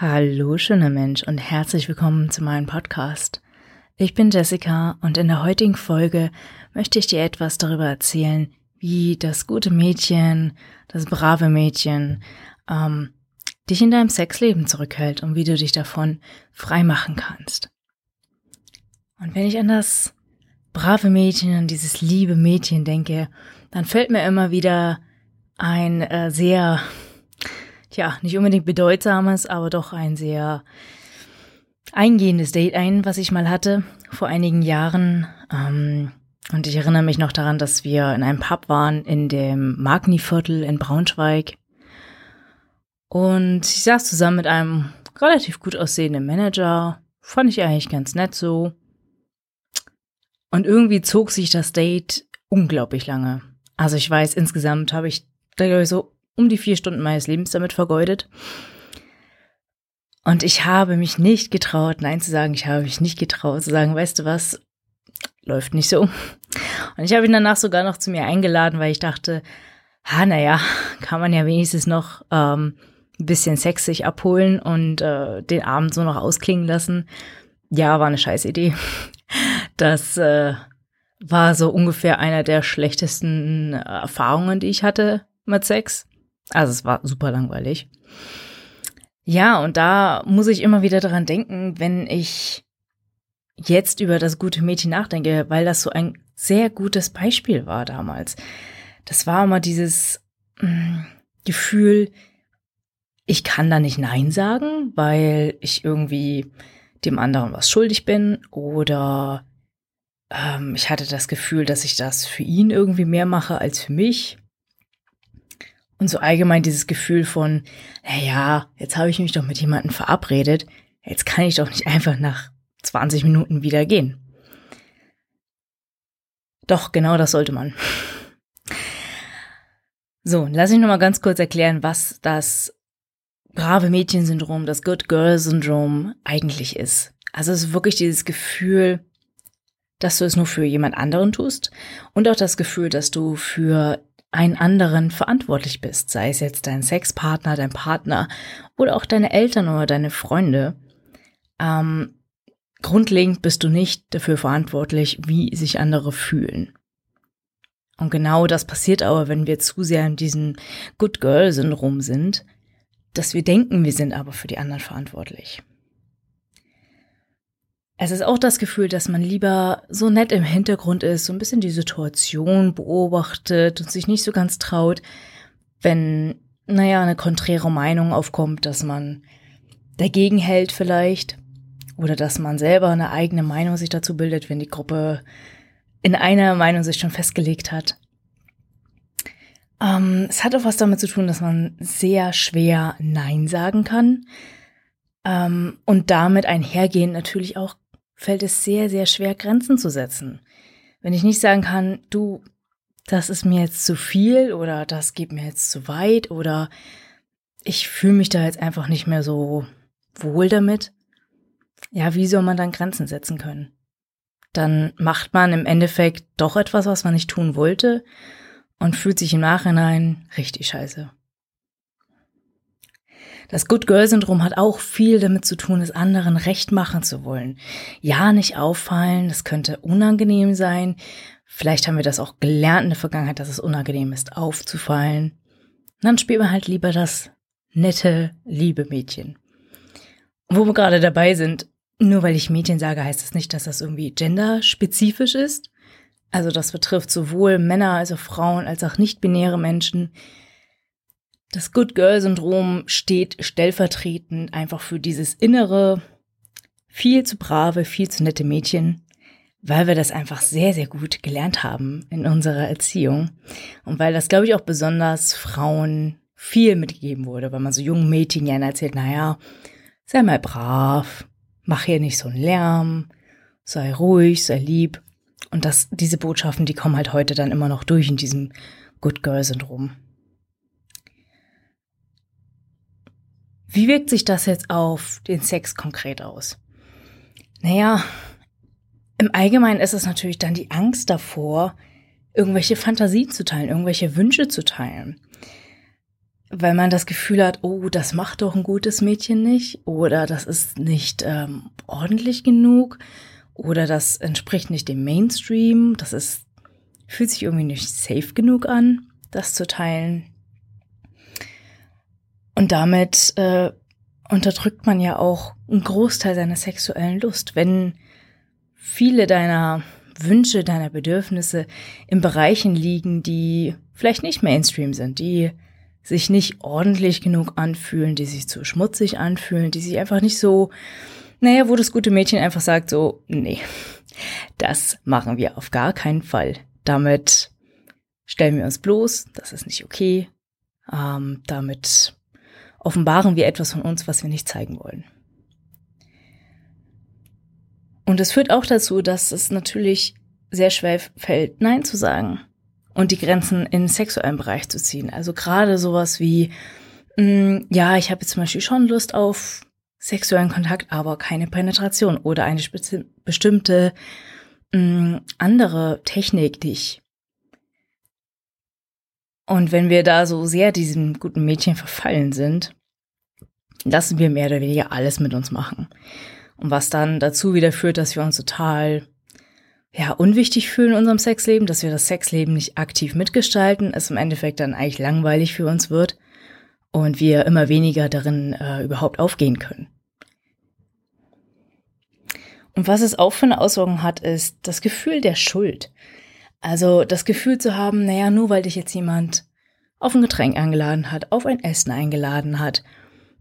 Hallo, schöner Mensch und herzlich willkommen zu meinem Podcast. Ich bin Jessica und in der heutigen Folge möchte ich dir etwas darüber erzählen, wie das gute Mädchen, das brave Mädchen, ähm, dich in deinem Sexleben zurückhält und wie du dich davon frei machen kannst. Und wenn ich an das brave Mädchen, an dieses liebe Mädchen denke, dann fällt mir immer wieder ein äh, sehr ja, nicht unbedingt bedeutsames, aber doch ein sehr eingehendes Date ein, was ich mal hatte vor einigen Jahren. Ähm, und ich erinnere mich noch daran, dass wir in einem Pub waren in dem Magni-Viertel in Braunschweig. Und ich saß zusammen mit einem relativ gut aussehenden Manager. Fand ich eigentlich ganz nett so. Und irgendwie zog sich das Date unglaublich lange. Also ich weiß, insgesamt habe ich da glaube ich so um die vier Stunden meines Lebens damit vergeudet. Und ich habe mich nicht getraut, Nein zu sagen. Ich habe mich nicht getraut zu sagen, weißt du was, läuft nicht so. Und ich habe ihn danach sogar noch zu mir eingeladen, weil ich dachte, ha, naja, kann man ja wenigstens noch ähm, ein bisschen sexig abholen und äh, den Abend so noch ausklingen lassen. Ja, war eine scheiß Idee. Das äh, war so ungefähr einer der schlechtesten Erfahrungen, die ich hatte mit Sex. Also es war super langweilig. Ja, und da muss ich immer wieder daran denken, wenn ich jetzt über das gute Mädchen nachdenke, weil das so ein sehr gutes Beispiel war damals. Das war immer dieses mh, mm, Gefühl, ich kann da nicht Nein sagen, weil ich irgendwie dem anderen was schuldig bin oder ähm, ich hatte das Gefühl, dass ich das für ihn irgendwie mehr mache als für mich. Und so allgemein dieses Gefühl von, naja, jetzt habe ich mich doch mit jemandem verabredet, jetzt kann ich doch nicht einfach nach 20 Minuten wieder gehen. Doch, genau das sollte man. So, lass mich nochmal ganz kurz erklären, was das brave Mädchen-Syndrom, das Good Girl-Syndrom eigentlich ist. Also es ist wirklich dieses Gefühl, dass du es nur für jemand anderen tust und auch das Gefühl, dass du für einen anderen verantwortlich bist, sei es jetzt dein Sexpartner, dein Partner oder auch deine Eltern oder deine Freunde. Ähm, grundlegend bist du nicht dafür verantwortlich, wie sich andere fühlen. Und genau das passiert aber, wenn wir zu sehr in diesem Good Girl Syndrom sind, dass wir denken, wir sind aber für die anderen verantwortlich. Es ist auch das Gefühl, dass man lieber so nett im Hintergrund ist, so ein bisschen die Situation beobachtet und sich nicht so ganz traut, wenn, naja, eine konträre Meinung aufkommt, dass man dagegen hält vielleicht oder dass man selber eine eigene Meinung sich dazu bildet, wenn die Gruppe in einer Meinung sich schon festgelegt hat. Ähm, es hat auch was damit zu tun, dass man sehr schwer Nein sagen kann ähm, und damit einhergehend natürlich auch fällt es sehr, sehr schwer, Grenzen zu setzen. Wenn ich nicht sagen kann, du, das ist mir jetzt zu viel oder das geht mir jetzt zu weit oder ich fühle mich da jetzt einfach nicht mehr so wohl damit. Ja, wie soll man dann Grenzen setzen können? Dann macht man im Endeffekt doch etwas, was man nicht tun wollte und fühlt sich im Nachhinein richtig scheiße. Das Good Girl Syndrom hat auch viel damit zu tun, es anderen recht machen zu wollen. Ja, nicht auffallen, das könnte unangenehm sein. Vielleicht haben wir das auch gelernt in der Vergangenheit, dass es unangenehm ist, aufzufallen. Und dann spielt man halt lieber das nette, liebe Mädchen. wo wir gerade dabei sind, nur weil ich Mädchen sage, heißt das nicht, dass das irgendwie genderspezifisch ist. Also das betrifft sowohl Männer als auch Frauen als auch nicht-binäre Menschen. Das Good Girl Syndrom steht stellvertretend einfach für dieses innere, viel zu brave, viel zu nette Mädchen, weil wir das einfach sehr, sehr gut gelernt haben in unserer Erziehung und weil das, glaube ich, auch besonders Frauen viel mitgegeben wurde, weil man so jungen Mädchen gerne erzählt, naja, sei mal brav, mach hier nicht so einen Lärm, sei ruhig, sei lieb. Und das, diese Botschaften, die kommen halt heute dann immer noch durch in diesem Good Girl Syndrom. Wie wirkt sich das jetzt auf den Sex konkret aus? Naja, im Allgemeinen ist es natürlich dann die Angst davor, irgendwelche Fantasien zu teilen, irgendwelche Wünsche zu teilen. weil man das Gefühl hat, oh, das macht doch ein gutes Mädchen nicht oder das ist nicht ähm, ordentlich genug oder das entspricht nicht dem Mainstream, das ist fühlt sich irgendwie nicht safe genug an, das zu teilen. Und damit äh, unterdrückt man ja auch einen Großteil seiner sexuellen Lust, wenn viele deiner Wünsche, deiner Bedürfnisse in Bereichen liegen, die vielleicht nicht Mainstream sind, die sich nicht ordentlich genug anfühlen, die sich zu schmutzig anfühlen, die sich einfach nicht so, naja, wo das gute Mädchen einfach sagt so, nee, das machen wir auf gar keinen Fall. Damit stellen wir uns bloß, das ist nicht okay. Ähm, damit offenbaren wir etwas von uns, was wir nicht zeigen wollen. Und es führt auch dazu, dass es natürlich sehr schwer fällt, Nein zu sagen und die Grenzen in sexuellen Bereich zu ziehen. Also gerade sowas wie, mh, mm, ja, ich habe jetzt zum Beispiel schon Lust auf sexuellen Kontakt, aber keine Penetration oder eine bestimmte mh, mm, andere Technik, die ich und wenn wir da so sehr diesem guten Mädchen verfallen sind, lassen wir mehr oder weniger alles mit uns machen. Und was dann dazu wieder führt, dass wir uns total ja, unwichtig fühlen in unserem Sexleben, dass wir das Sexleben nicht aktiv mitgestalten, es im Endeffekt dann eigentlich langweilig für uns wird und wir immer weniger darin äh, überhaupt aufgehen können. Und was es auch für eine Auswirkung hat, ist das Gefühl der Schuld. Also das Gefühl zu haben, naja, nur weil dich jetzt jemand auf ein Getränk eingeladen hat, auf ein Essen eingeladen hat,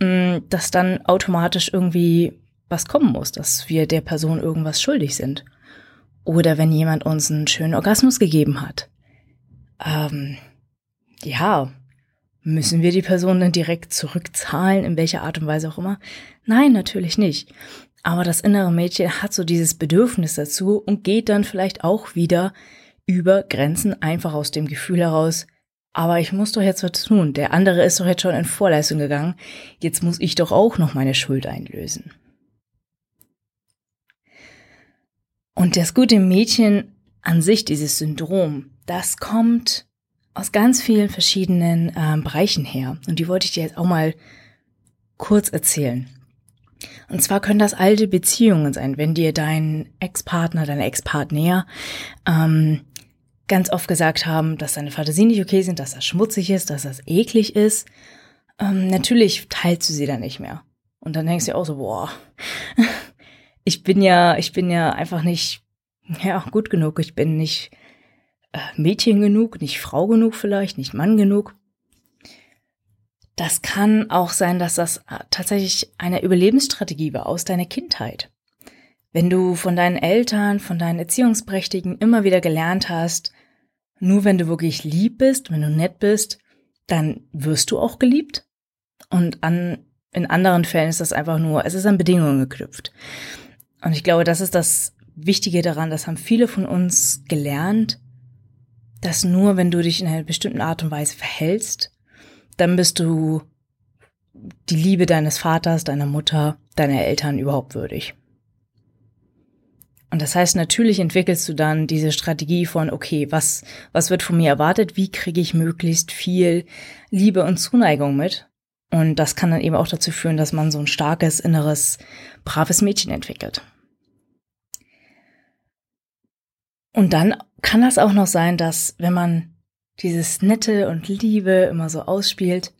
mm, dass dann automatisch irgendwie was kommen muss, dass wir der Person irgendwas schuldig sind. Oder wenn jemand uns einen schönen Orgasmus gegeben hat. Ähm, ja, müssen wir die Person dann direkt zurückzahlen, in welcher Art und Weise auch immer? Nein, natürlich nicht. Aber das innere Mädchen hat so dieses Bedürfnis dazu und geht dann vielleicht auch wieder über Grenzen einfach aus dem Gefühl heraus, aber ich muss doch jetzt was tun. Der andere ist doch jetzt schon in Vorleistung gegangen. Jetzt muss ich doch auch noch meine Schuld einlösen. Und das gute Mädchen an sich, dieses Syndrom, das kommt aus ganz vielen verschiedenen äh, Bereichen her. Und die wollte ich dir jetzt auch mal kurz erzählen. Und zwar können das alte Beziehungen sein, wenn dir dein Ex-Partner, deine Ex-Partner ähm, ganz oft gesagt haben, dass deine Fantasien nicht okay sind, dass das schmutzig ist, dass das eklig ist. Ähm, natürlich teilst du sie dann nicht mehr. Und dann denkst du auch so, boah, ich bin ja, ich bin ja einfach nicht, ja, gut genug. Ich bin nicht äh, Mädchen genug, nicht Frau genug vielleicht, nicht Mann genug. Das kann auch sein, dass das äh, tatsächlich eine Überlebensstrategie war aus deiner Kindheit. Wenn du von deinen Eltern, von deinen Erziehungsprächtigen immer wieder gelernt hast, nur wenn du wirklich lieb bist, wenn du nett bist, dann wirst du auch geliebt. Und an, in anderen Fällen ist das einfach nur, es ist an Bedingungen geknüpft. Und ich glaube, das ist das Wichtige daran, das haben viele von uns gelernt, dass nur wenn du dich in einer bestimmten Art und Weise verhältst, dann bist du die Liebe deines Vaters, deiner Mutter, deiner Eltern überhaupt würdig. Und das heißt, natürlich entwickelst du dann diese Strategie von, okay, was, was wird von mir erwartet? Wie kriege ich möglichst viel Liebe und Zuneigung mit? Und das kann dann eben auch dazu führen, dass man so ein starkes, inneres, braves Mädchen entwickelt. Und dann kann das auch noch sein, dass wenn man dieses Nette und Liebe immer so ausspielt,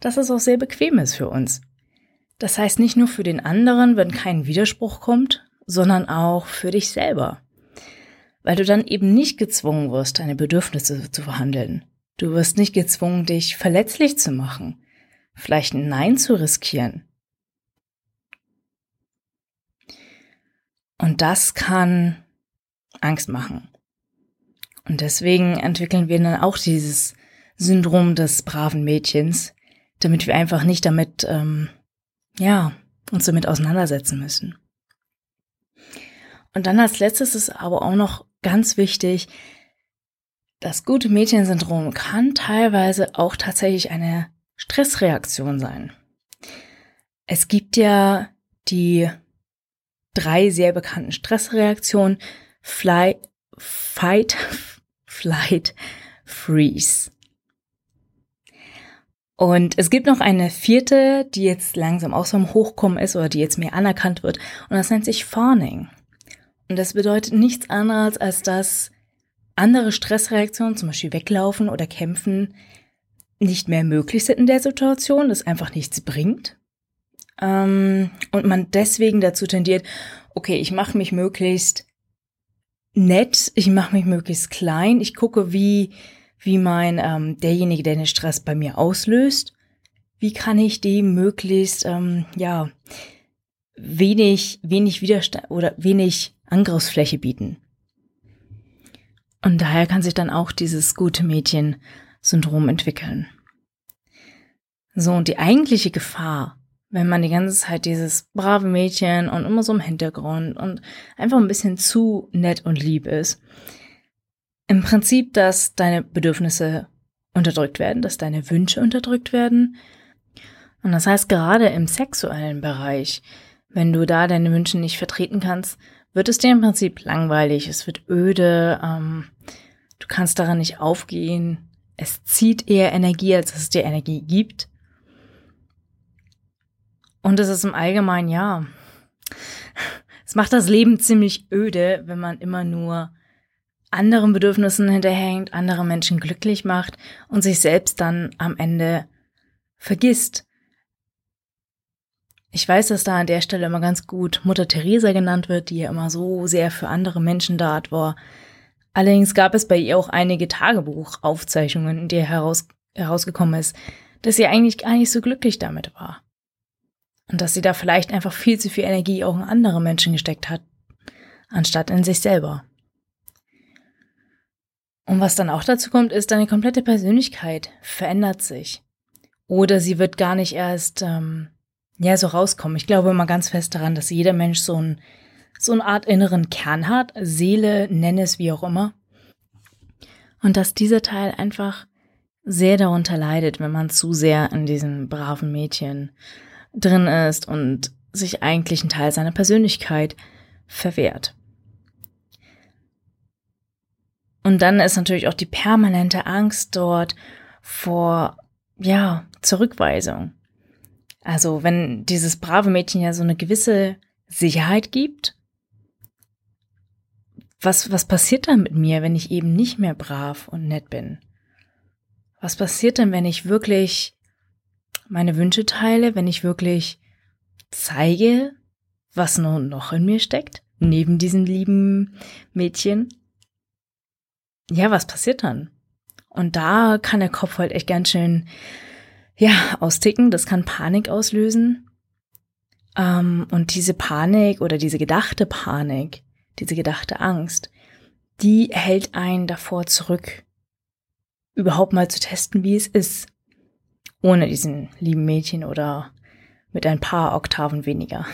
dass es auch sehr bequem ist für uns. Das heißt nicht nur für den anderen, wenn kein Widerspruch kommt, sondern auch für dich selber. Weil du dann eben nicht gezwungen wirst, deine Bedürfnisse zu verhandeln. Du wirst nicht gezwungen, dich verletzlich zu machen, vielleicht ein Nein zu riskieren. Und das kann Angst machen. Und deswegen entwickeln wir dann auch dieses Syndrom des braven Mädchens, damit wir einfach nicht damit, ähm, ja, uns damit auseinandersetzen müssen. Und dann als letztes ist aber auch noch ganz wichtig, das gute Mädchensyndrom kann teilweise auch tatsächlich eine Stressreaktion sein. Es gibt ja die drei sehr bekannten Stressreaktionen Fly, Fight, Flight, Freeze. Und es gibt noch eine vierte, die jetzt langsam auch so im Hochkommen ist oder die jetzt mehr anerkannt wird. Und das nennt sich Fawning. Und das bedeutet nichts anderes, als dass andere Stressreaktionen, zum Beispiel weglaufen oder kämpfen, nicht mehr möglich sind in der Situation, das einfach nichts bringt. Ähm, und man deswegen dazu tendiert, okay, ich mache mich möglichst nett, ich mache mich möglichst klein, ich gucke, wie, wie mein ähm, derjenige, der den Stress bei mir auslöst, wie kann ich dem möglichst ähm, ja wenig wenig Widerstand oder wenig Angriffsfläche bieten. Und daher kann sich dann auch dieses gute Mädchen-Syndrom entwickeln. So, und die eigentliche Gefahr, wenn man die ganze Zeit dieses brave Mädchen und immer so im Hintergrund und einfach ein bisschen zu nett und lieb ist, im Prinzip, dass deine Bedürfnisse unterdrückt werden, dass deine Wünsche unterdrückt werden. Und das heißt, gerade im sexuellen Bereich, wenn du da deine Wünsche nicht vertreten kannst, wird es dir im Prinzip langweilig, es wird öde, ähm, du kannst daran nicht aufgehen, es zieht eher Energie, als dass es dir Energie gibt. Und es ist im Allgemeinen, ja, es macht das Leben ziemlich öde, wenn man immer nur anderen Bedürfnissen hinterhängt, andere Menschen glücklich macht und sich selbst dann am Ende vergisst. Ich weiß, dass da an der Stelle immer ganz gut Mutter Teresa genannt wird, die ja immer so sehr für andere Menschen da war. Allerdings gab es bei ihr auch einige Tagebuchaufzeichnungen, in der heraus, herausgekommen ist, dass sie eigentlich gar nicht so glücklich damit war. Und dass sie da vielleicht einfach viel zu viel Energie auch in andere Menschen gesteckt hat, anstatt in sich selber. Und was dann auch dazu kommt, ist, deine komplette Persönlichkeit verändert sich. Oder sie wird gar nicht erst ähm, ja so rauskommen. Ich glaube immer ganz fest daran, dass jeder Mensch so, ein, so eine Art inneren Kern hat, Seele, nenne es wie auch immer. Und dass dieser Teil einfach sehr darunter leidet, wenn man zu sehr in diesem braven Mädchen drin ist und sich eigentlich einen Teil seiner Persönlichkeit verwehrt. Und dann ist natürlich auch die permanente Angst dort vor, ja, Zurückweisung. Also wenn dieses brave Mädchen ja so eine gewisse Sicherheit gibt, was, was passiert dann mit mir, wenn ich eben nicht mehr brav und nett bin? Was passiert denn, wenn ich wirklich meine Wünsche teile, wenn ich wirklich zeige, was nun noch in mir steckt, neben diesem lieben Mädchen. Ja, was passiert dann? Und da kann der Kopf halt echt ganz schön, ja, austicken. Das kann Panik auslösen. Ähm, und diese Panik oder diese gedachte Panik, diese gedachte Angst, die hält einen davor zurück, überhaupt mal zu testen, wie es ist, ohne diesen lieben Mädchen oder mit ein paar Oktaven weniger.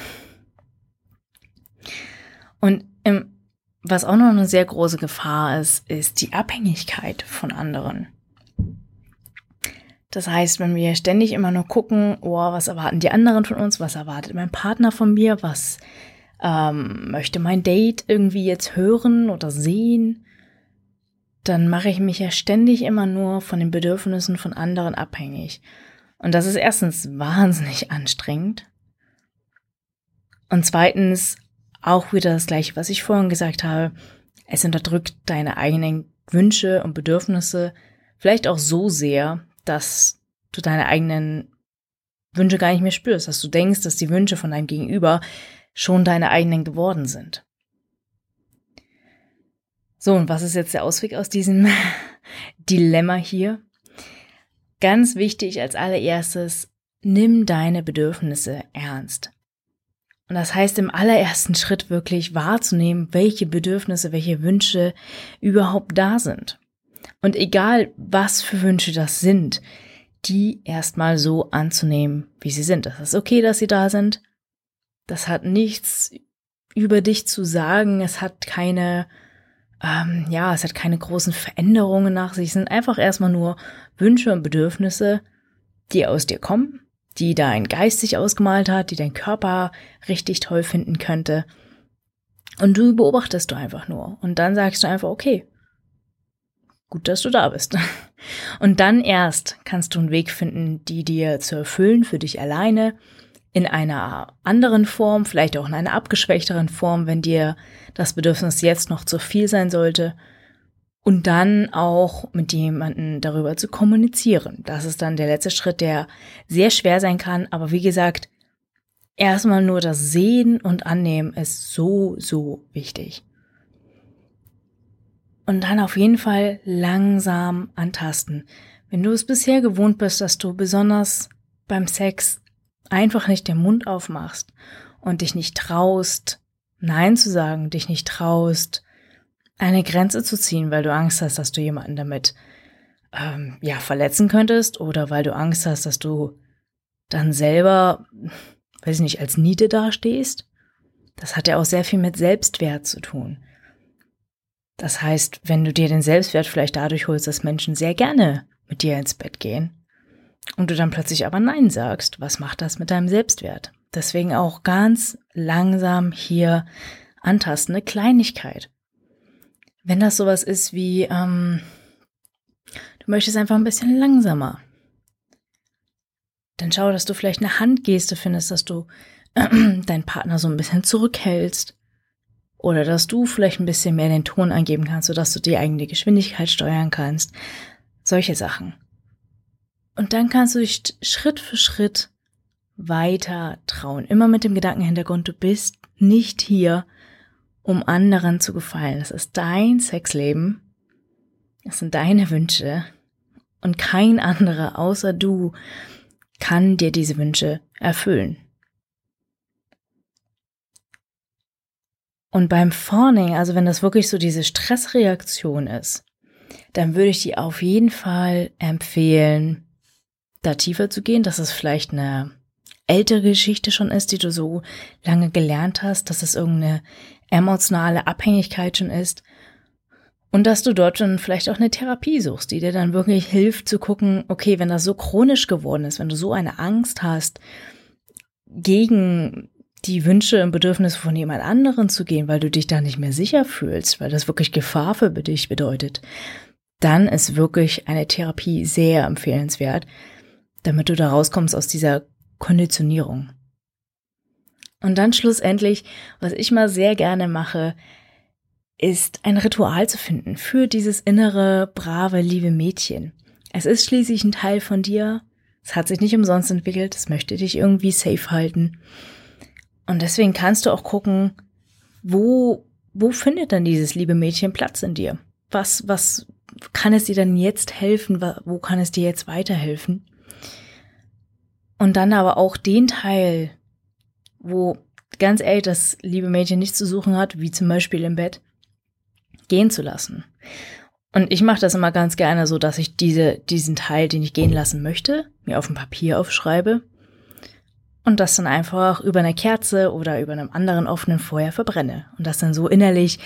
Und im, was auch noch eine sehr große Gefahr ist, ist die Abhängigkeit von anderen. Das heißt, wenn wir ständig immer nur gucken, oh, was erwarten die anderen von uns, was erwartet mein Partner von mir, was ähm, möchte mein Date irgendwie jetzt hören oder sehen, dann mache ich mich ja ständig immer nur von den Bedürfnissen von anderen abhängig. Und das ist erstens wahnsinnig anstrengend. Und zweitens auch wieder das gleiche, was ich vorhin gesagt habe. Es unterdrückt deine eigenen Wünsche und Bedürfnisse vielleicht auch so sehr, dass du deine eigenen Wünsche gar nicht mehr spürst, dass du denkst, dass die Wünsche von deinem Gegenüber schon deine eigenen geworden sind. So, und was ist jetzt der Ausweg aus diesem Dilemma hier? Ganz wichtig als allererstes, nimm deine Bedürfnisse ernst. Und das heißt im allerersten Schritt wirklich wahrzunehmen, welche Bedürfnisse, welche Wünsche überhaupt da sind. Und egal, was für Wünsche das sind, die erstmal so anzunehmen, wie sie sind. Das ist okay, dass sie da sind. Das hat nichts über dich zu sagen. Es hat keine ähm, ja, es hat keine großen Veränderungen nach sich, es sind einfach erstmal nur Wünsche und Bedürfnisse, die aus dir kommen, die dein Geist sich ausgemalt hat, die dein Körper richtig toll finden könnte. Und du beobachtest du einfach nur. Und dann sagst du einfach, okay, gut, dass du da bist. Und dann erst kannst du einen Weg finden, die dir zu erfüllen für dich alleine, in einer anderen Form, vielleicht auch in einer abgeschwächteren Form, wenn dir das Bedürfnis jetzt noch zu viel sein sollte. Und dann auch mit jemandem darüber zu kommunizieren. Das ist dann der letzte Schritt, der sehr schwer sein kann. Aber wie gesagt, erstmal nur das Sehen und Annehmen ist so, so wichtig. Und dann auf jeden Fall langsam antasten. Wenn du es bisher gewohnt bist, dass du besonders beim Sex einfach nicht den Mund aufmachst und dich nicht traust, Nein zu sagen, dich nicht traust, eine Grenze zu ziehen, weil du Angst hast, dass du jemanden damit ähm, ja verletzen könntest oder weil du Angst hast, dass du dann selber, weiß ich nicht, als Niete dastehst. Das hat ja auch sehr viel mit Selbstwert zu tun. Das heißt, wenn du dir den Selbstwert vielleicht dadurch holst, dass Menschen sehr gerne mit dir ins Bett gehen und du dann plötzlich aber Nein sagst, was macht das mit deinem Selbstwert? Deswegen auch ganz langsam hier antasten, eine Kleinigkeit. Wenn das sowas ist wie, ähm, du möchtest einfach ein bisschen langsamer, dann schau, dass du vielleicht eine Handgeste findest, dass du äh, deinen Partner so ein bisschen zurückhältst oder dass du vielleicht ein bisschen mehr den Ton angeben kannst, sodass du die eigene Geschwindigkeit steuern kannst. Solche Sachen. Und dann kannst du dich Schritt für Schritt weiter trauen. Immer mit dem Gedankenhintergrund, du bist nicht hier, um anderen zu gefallen. Es ist dein Sexleben. Es sind deine Wünsche. Und kein anderer außer du kann dir diese Wünsche erfüllen. Und beim Fawning, also wenn das wirklich so diese Stressreaktion ist, dann würde ich dir auf jeden Fall empfehlen, da tiefer zu gehen, dass es vielleicht eine ältere Geschichte schon ist, die du so lange gelernt hast, dass es irgendeine emotionale Abhängigkeit schon ist. Und dass du dort dann vielleicht auch eine Therapie suchst, die dir dann wirklich hilft zu gucken, okay, wenn das so chronisch geworden ist, wenn du so eine Angst hast, gegen die Wünsche und Bedürfnisse von jemand anderen zu gehen, weil du dich da nicht mehr sicher fühlst, weil das wirklich Gefahr für dich bedeutet, dann ist wirklich eine Therapie sehr empfehlenswert, damit du da rauskommst aus dieser Konditionierung. Und dann schlussendlich, was ich mal sehr gerne mache, ist ein Ritual zu finden für dieses innere, brave, liebe Mädchen. Es ist schließlich ein Teil von dir. Es hat sich nicht umsonst entwickelt. Es möchte dich irgendwie safe halten. Und deswegen kannst du auch gucken, wo, wo findet dann dieses liebe Mädchen Platz in dir? Was, was kann es dir dann jetzt helfen? Wo kann es dir jetzt weiterhelfen? Und dann aber auch den Teil, wo ganz ehrlich das liebe Mädchen nichts zu suchen hat, wie zum Beispiel im Bett, gehen zu lassen. Und ich mache das immer ganz gerne so, dass ich diese, diesen Teil, den ich gehen lassen möchte, mir auf dem Papier aufschreibe und das dann einfach über eine Kerze oder über einem anderen offenen Feuer verbrenne und das dann so innerlich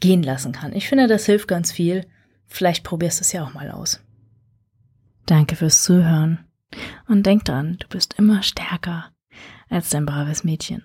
gehen lassen kann. Ich finde, das hilft ganz viel. Vielleicht probierst du es ja auch mal aus. Danke fürs Zuhören und denk dran, du bist immer stärker als dein braves Mädchen.